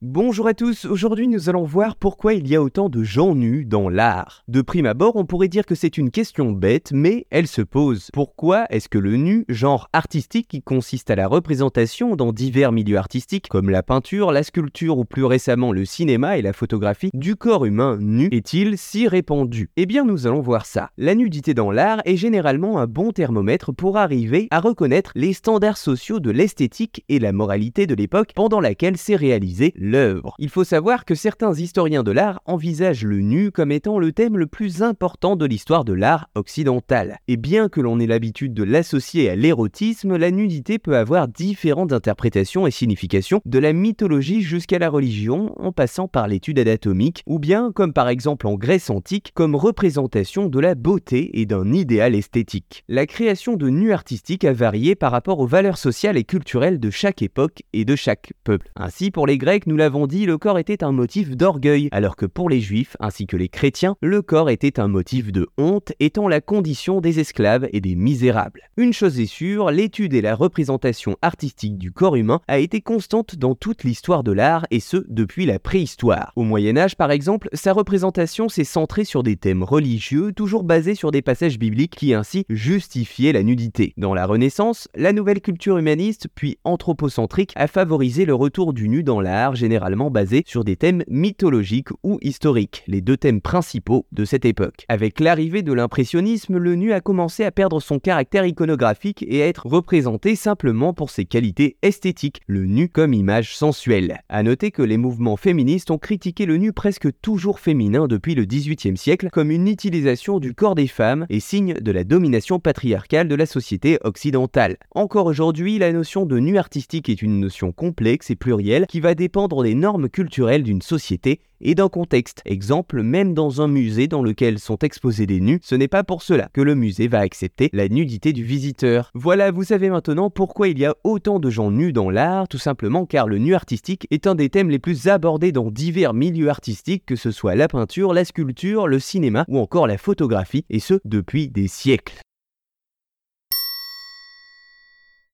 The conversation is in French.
Bonjour à tous, aujourd'hui nous allons voir pourquoi il y a autant de gens nus dans l'art. De prime abord, on pourrait dire que c'est une question bête, mais elle se pose. Pourquoi est-ce que le nu, genre artistique qui consiste à la représentation dans divers milieux artistiques, comme la peinture, la sculpture ou plus récemment le cinéma et la photographie, du corps humain nu est-il si répandu? Eh bien nous allons voir ça. La nudité dans l'art est généralement un bon thermomètre pour arriver à reconnaître les standards sociaux de l'esthétique et la moralité de l'époque pendant laquelle s'est réalisé l'œuvre. Il faut savoir que certains historiens de l'art envisagent le nu comme étant le thème le plus important de l'histoire de l'art occidental. Et bien que l'on ait l'habitude de l'associer à l'érotisme, la nudité peut avoir différentes interprétations et significations, de la mythologie jusqu'à la religion, en passant par l'étude anatomique, ou bien, comme par exemple en Grèce antique, comme représentation de la beauté et d'un idéal esthétique. La création de nus artistiques a varié par rapport aux valeurs sociales et culturelles de chaque époque et de chaque peuple. Ainsi, pour les Grecs, nous l'avons dit, le corps était un motif d'orgueil, alors que pour les juifs ainsi que les chrétiens, le corps était un motif de honte, étant la condition des esclaves et des misérables. Une chose est sûre, l'étude et la représentation artistique du corps humain a été constante dans toute l'histoire de l'art, et ce depuis la préhistoire. Au Moyen Âge par exemple, sa représentation s'est centrée sur des thèmes religieux, toujours basés sur des passages bibliques qui ainsi justifiaient la nudité. Dans la Renaissance, la nouvelle culture humaniste, puis anthropocentrique, a favorisé le retour du nu dans l'art, généralement basé sur des thèmes mythologiques ou historiques, les deux thèmes principaux de cette époque. Avec l'arrivée de l'impressionnisme, le nu a commencé à perdre son caractère iconographique et à être représenté simplement pour ses qualités esthétiques, le nu comme image sensuelle. A noter que les mouvements féministes ont critiqué le nu presque toujours féminin depuis le XVIIIe siècle comme une utilisation du corps des femmes et signe de la domination patriarcale de la société occidentale. Encore aujourd'hui, la notion de nu artistique est une notion complexe et plurielle qui va dépendre des normes culturelles d'une société et d'un contexte. Exemple, même dans un musée dans lequel sont exposés des nus, ce n'est pas pour cela que le musée va accepter la nudité du visiteur. Voilà, vous savez maintenant pourquoi il y a autant de gens nus dans l'art, tout simplement car le nu artistique est un des thèmes les plus abordés dans divers milieux artistiques, que ce soit la peinture, la sculpture, le cinéma ou encore la photographie, et ce depuis des siècles.